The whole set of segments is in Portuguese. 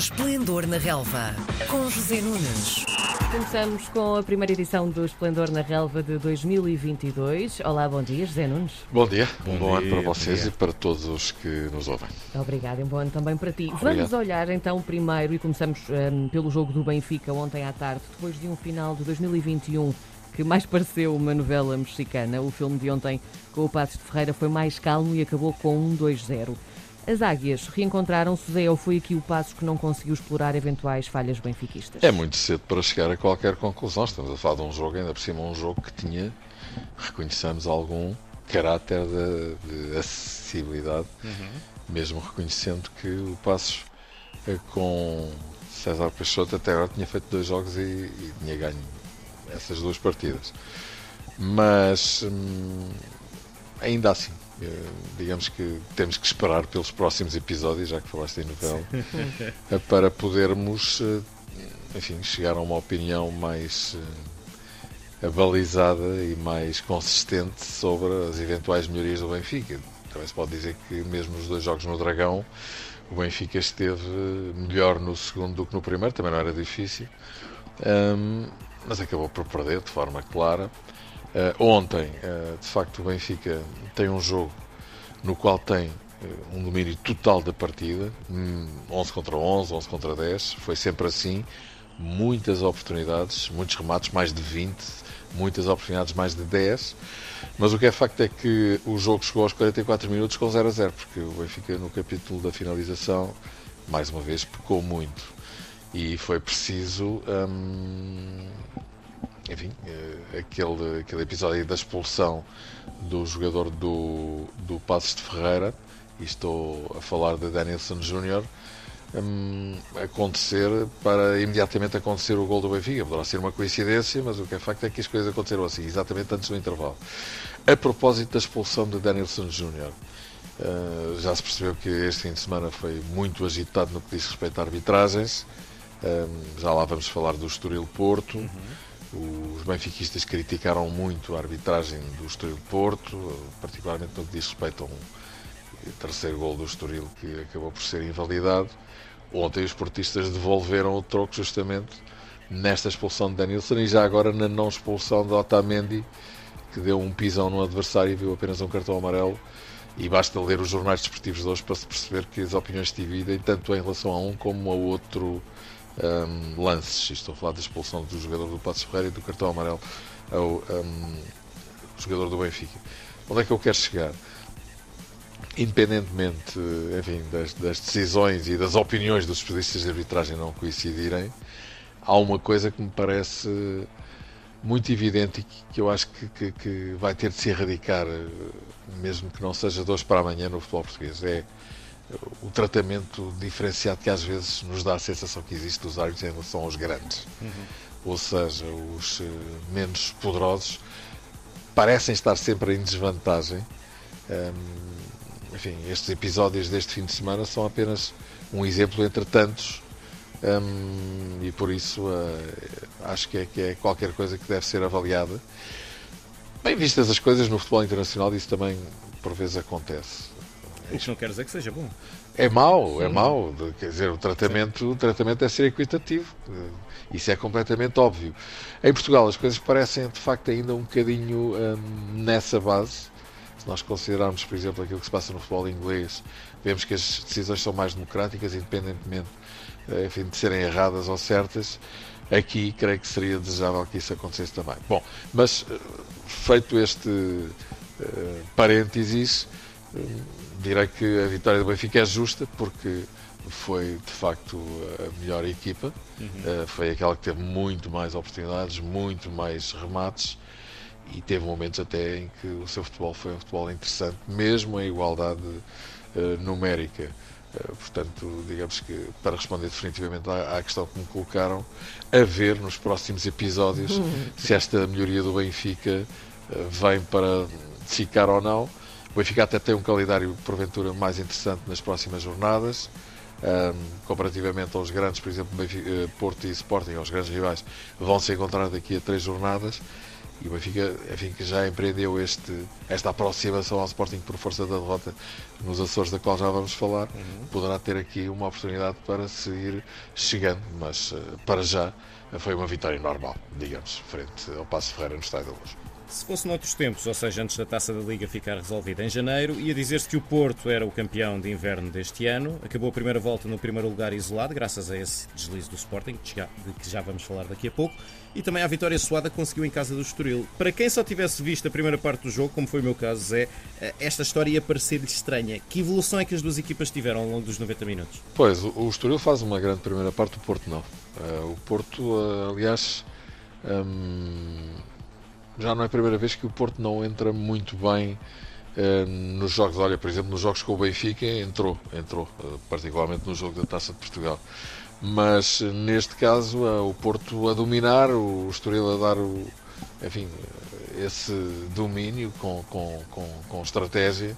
Esplendor na Relva, com José Nunes. Começamos com a primeira edição do Esplendor na Relva de 2022. Olá, bom dia, José Nunes. Bom dia, Bom um bom dia, ano para vocês e para todos os que nos ouvem. Obrigada, um bom ano também para ti. Vamos Obrigado. olhar então primeiro e começamos hum, pelo jogo do Benfica ontem à tarde, depois de um final de 2021 que mais pareceu uma novela mexicana. O filme de ontem com o Passos de Ferreira foi mais calmo e acabou com um 2-0. As águias reencontraram-se, José, ou foi aqui o Passos que não conseguiu explorar eventuais falhas benfiquistas? É muito cedo para chegar a qualquer conclusão. Estamos a falar de um jogo, ainda por cima, um jogo que tinha, reconheçamos, algum caráter de, de acessibilidade, mesmo reconhecendo que o Passos eh, com César Peixoto até agora tinha feito dois jogos e, e tinha ganho essas duas partidas. Mas hum, ainda assim, digamos que temos que esperar pelos próximos episódios, já que falaste em novela, eh, para podermos, eh, enfim, chegar a uma opinião mais eh, abalizada e mais consistente sobre as eventuais melhorias do Benfica. Também se pode dizer que mesmo nos dois jogos no Dragão, o Benfica esteve melhor no segundo do que no primeiro, também não era difícil, Ahm, mas acabou por perder de forma clara. Ah, ontem, ah, de facto, o Benfica tem um jogo no qual tem eh, um domínio total da partida, hum, 11 contra 11, 11 contra 10, foi sempre assim, muitas oportunidades, muitos remates, mais de 20, muitas oportunidades, mais de 10, mas o que é facto é que o jogo chegou aos 44 minutos com 0 a 0, porque o Benfica no capítulo da finalização, mais uma vez, pecou muito, e foi preciso... hum, enfim, eh, aquele, aquele episódio da expulsão do jogador do, do Passos de Ferreira, e estou a falar de Danielson Júnior, hum, acontecer para imediatamente acontecer o gol do Benfica. Poderá ser uma coincidência, mas o que é facto é que as coisas aconteceram assim, exatamente antes do intervalo. A propósito da expulsão de Danielson Júnior, eh, já se percebeu que este fim de semana foi muito agitado no que diz respeito a arbitragens. Hum, já lá vamos falar do Estoril Porto. Os benfiquistas criticaram muito a arbitragem do Estoril Porto, particularmente no que diz respeito a um terceiro gol do Estoril que acabou por ser invalidado. Ontem os portistas devolveram o troco justamente nesta expulsão de Danilson e já agora na não expulsão de Otamendi, que deu um pisão no adversário e viu apenas um cartão amarelo. E basta ler os jornais desportivos de hoje para se perceber que as opiniões dividem tanto em relação a um como a outro um, lances. Estou a falar da expulsão do jogador do Passos Ferreira e do cartão amarelo ao um, jogador do Benfica. Onde é que eu quero chegar? Independentemente enfim, das, das decisões e das opiniões dos especialistas de arbitragem não coincidirem, há uma coisa que me parece muito evidente e que, eu acho que, que- que vai ter de se erradicar, mesmo que não seja de hoje para amanhã no futebol português. É o tratamento diferenciado que às vezes nos dá a sensação que existe dos árbitros em relação aos grandes. Ou seja, os eh, menos poderosos parecem estar sempre em desvantagem. Hum, enfim, estes episódios deste fim de semana são apenas um exemplo entre tantos. hum, e por isso eh, acho que é, que é qualquer coisa que deve ser avaliada. Bem vistas as coisas no futebol internacional, isso também por vezes acontece. O que não quer dizer que seja bom. É mau, é mau. Quer dizer, o tratamento, o tratamento é ser equitativo. Isso é completamente óbvio. Em Portugal as coisas parecem de facto ainda um bocadinho hum, nessa base. Se nós considerarmos, por exemplo, aquilo que se passa no futebol inglês, vemos que as decisões são mais democráticas, independentemente eh, enfim, de serem erradas ou certas. Aqui creio que seria desejável que isso acontecesse também. Bom, mas eh, feito este eh, parênteses, eh, direi que a vitória do Benfica é justa porque foi de facto a melhor equipa. Eh, foi aquela que teve muito mais oportunidades, muito mais remates e teve momentos até em que o seu futebol foi um futebol interessante, mesmo em igualdade eh, numérica. Eh, portanto, digamos que para responder definitivamente à, à questão que me colocaram, a ver nos próximos episódios se esta melhoria do Benfica vem para ficar ou não. O Benfica até tem um calendário, porventura, mais interessante nas próximas jornadas. Ahm, comparativamente aos grandes, por exemplo, Benfica, eh, Porto e Sporting, aos grandes rivais, vão se encontrar daqui a três jornadas. e o Benfica enfim, que já empreendeu este, esta aproximação ao Sporting por força da derrota nos Açores, da qual já vamos falar, uhum. poderá ter aqui uma oportunidade para seguir chegando, mas uh, para já foi uma vitória normal, digamos, frente ao Passo Ferreira no Estádio da Luz. Se fosse noutros tempos, ou seja, antes da taça da Liga ficar resolvida em janeiro, ia dizer-se que o Porto era o campeão de inverno deste ano. Acabou a primeira volta no primeiro lugar isolado, graças a esse deslize do Sporting, de que já vamos falar daqui a pouco. E também a vitória suada conseguiu em casa do Estoril. Para quem só tivesse visto a primeira parte do jogo, como foi o meu caso, Zé, eh, esta história ia parecer-lhe estranha. Que evolução é que as duas equipas tiveram ao longo dos 90 minutos? Pois, o Estoril faz uma grande primeira parte, o Porto não. Uh, o Porto, uh, aliás. Um já não é a primeira vez que o Porto não entra muito bem uh, nos jogos. Olha, por exemplo, nos jogos com o Benfica entrou, entrou, uh, particularmente no jogo da Taça de Portugal. Mas neste caso o Porto a dominar, o Estoril a dar o, enfim, esse domínio com, com, com, com estratégia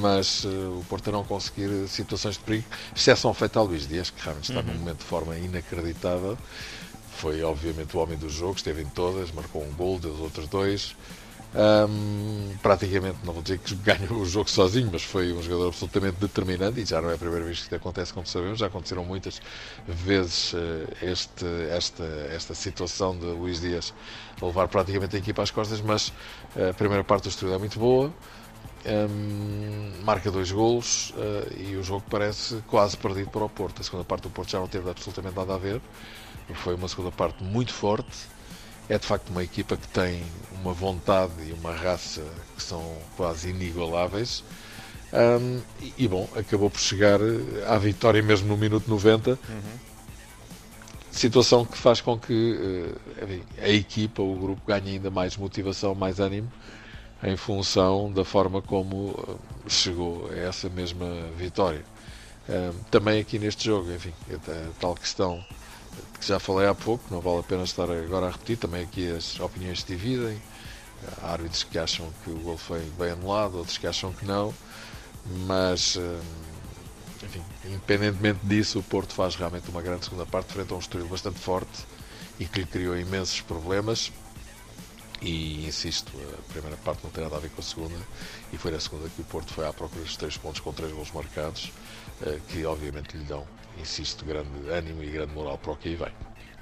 mas o Porto a não conseguir situações de perigo, exceção feita a Luís Dias, que realmente está uhum. num momento de forma inacreditável foi obviamente o homem do jogo, esteve em todas, marcou um gol, deu os outros dois. Um, praticamente, não vou dizer que ganhou o jogo sozinho, mas foi um jogador absolutamente determinante e já não é a primeira vez que acontece, como sabemos, já aconteceram muitas vezes uh, este, esta, esta situação de Luís Dias levar praticamente a equipa às costas, mas uh, a primeira parte do estudo é muito boa. Um, marca dois golos uh, e o jogo parece quase perdido para o Porto. A segunda parte do Porto já não teve absolutamente nada a ver. Foi uma segunda parte muito forte. É de facto uma equipa que tem uma vontade e uma raça que são quase inigualáveis. Um, e, e, bom, acabou por chegar à vitória mesmo no minuto 90. Uhum. Situação que faz com que uh, a equipa, o grupo, ganhe ainda mais motivação, mais ânimo em função da forma como uh, chegou a essa mesma vitória. também aqui neste jogo, enfim, a tal questão que já falei há pouco, não vale a pena estar agora a repetir, também aqui as opiniões se dividem. Há árbitros que acham que o gol foi bem anulado, outros que acham que não, mas hum, enfim, independentemente disso, o Porto faz realmente uma grande segunda parte frente a um Estoril bastante forte e que lhe criou imensos problemas. E insisto, a primeira parte não tem nada a ver com a segunda, e foi na segunda que o Porto foi à procura dos três pontos com três gols marcados, eh, que obviamente lhe dão insisto, grande ânimo e grande moral para o que aí vem.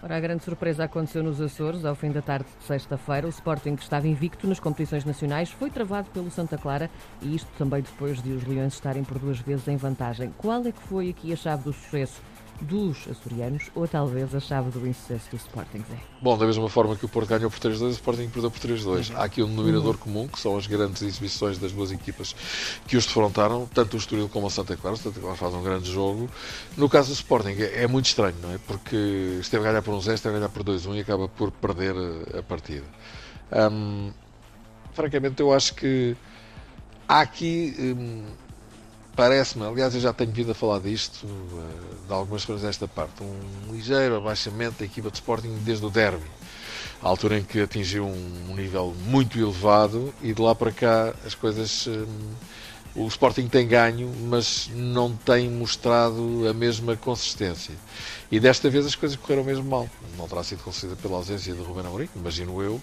Ora, a grande surpresa aconteceu nos Açores, ao fim da tarde de sexta-feira. O Sporting, que estava invicto nas competições nacionais, foi travado pelo Santa Clara e isto também depois de os Leões estarem por duas vezes em vantagem. Qual é que foi aqui a chave do sucesso? Dos açorianos ou talvez a chave do insucesso do Sporting, Zé? Bom, da mesma forma que o Porto ganhou por 3-2, o Sporting perdeu por 3-2. Uhum. Há aqui um denominador uhum. comum, que são as grandes exibições das duas equipas que os defrontaram, tanto o Estoril como o Santa Clara. O Santa Clara faz um grande jogo. No caso do Sporting, é, é muito estranho, não é? Porque esteve a ganhar por 1-0, esteve a ganhar por 2-1 e acaba por perder a partida. Hum, francamente, eu acho que há aqui... Hum, parece-me, aliás eu já tenho vindo a falar disto, eh, de algumas coisas desta parte, um ligeiro abaixamento da equipa de Sporting desde o derby, a altura em que atingiu um nível muito elevado e de lá para cá as coisas. Eh, o Sporting tem ganho, mas não tem mostrado a mesma consistência. E desta vez as coisas correram mesmo mal. Não terá sido concedida pela ausência de Ruben Amorim, imagino eu,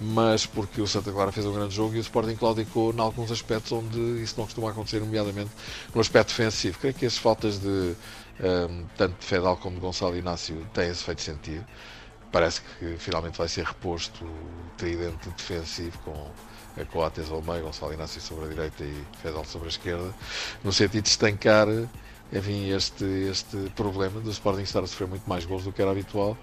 mas porque o Santa Clara fez um grande jogo e o Sporting claudicou em alguns aspectos onde isso não costuma acontecer, nomeadamente no aspecto defensivo. Creio que as faltas de um, tanto de Fedal como de Gonçalo Inácio têm esse feito sentido. Parece que finalmente vai ser reposto o tridente defensivo com a Coates ao meio, Gonçalo Inácio sobre a direita e Fedal sobre a esquerda, no sentido de estancar enfim, este, este problema do Sporting estar a sofrer muito mais gols do que era habitual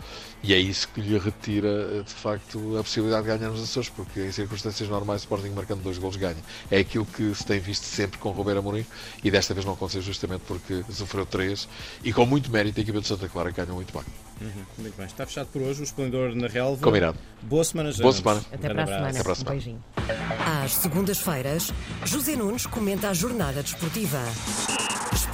e é isso que lhe retira de facto a possibilidade de ganhar nos Açores, porque em circunstâncias normais o Sporting marcando dois gols ganha. É aquilo que se tem visto sempre com o Roberto Amorim e desta vez não aconteceu justamente porque sofreu três e com muito mérito a equipa de Santa Clara ganhou muito bem. Uhum, muito bem, está fechado por hoje o Esplendor na Relva. Combinado. Boa semana. Boa semana. Até para a semana. Até para a semana. Um beijinho. Às segundas-feiras, José Nunes comenta a jornada desportiva.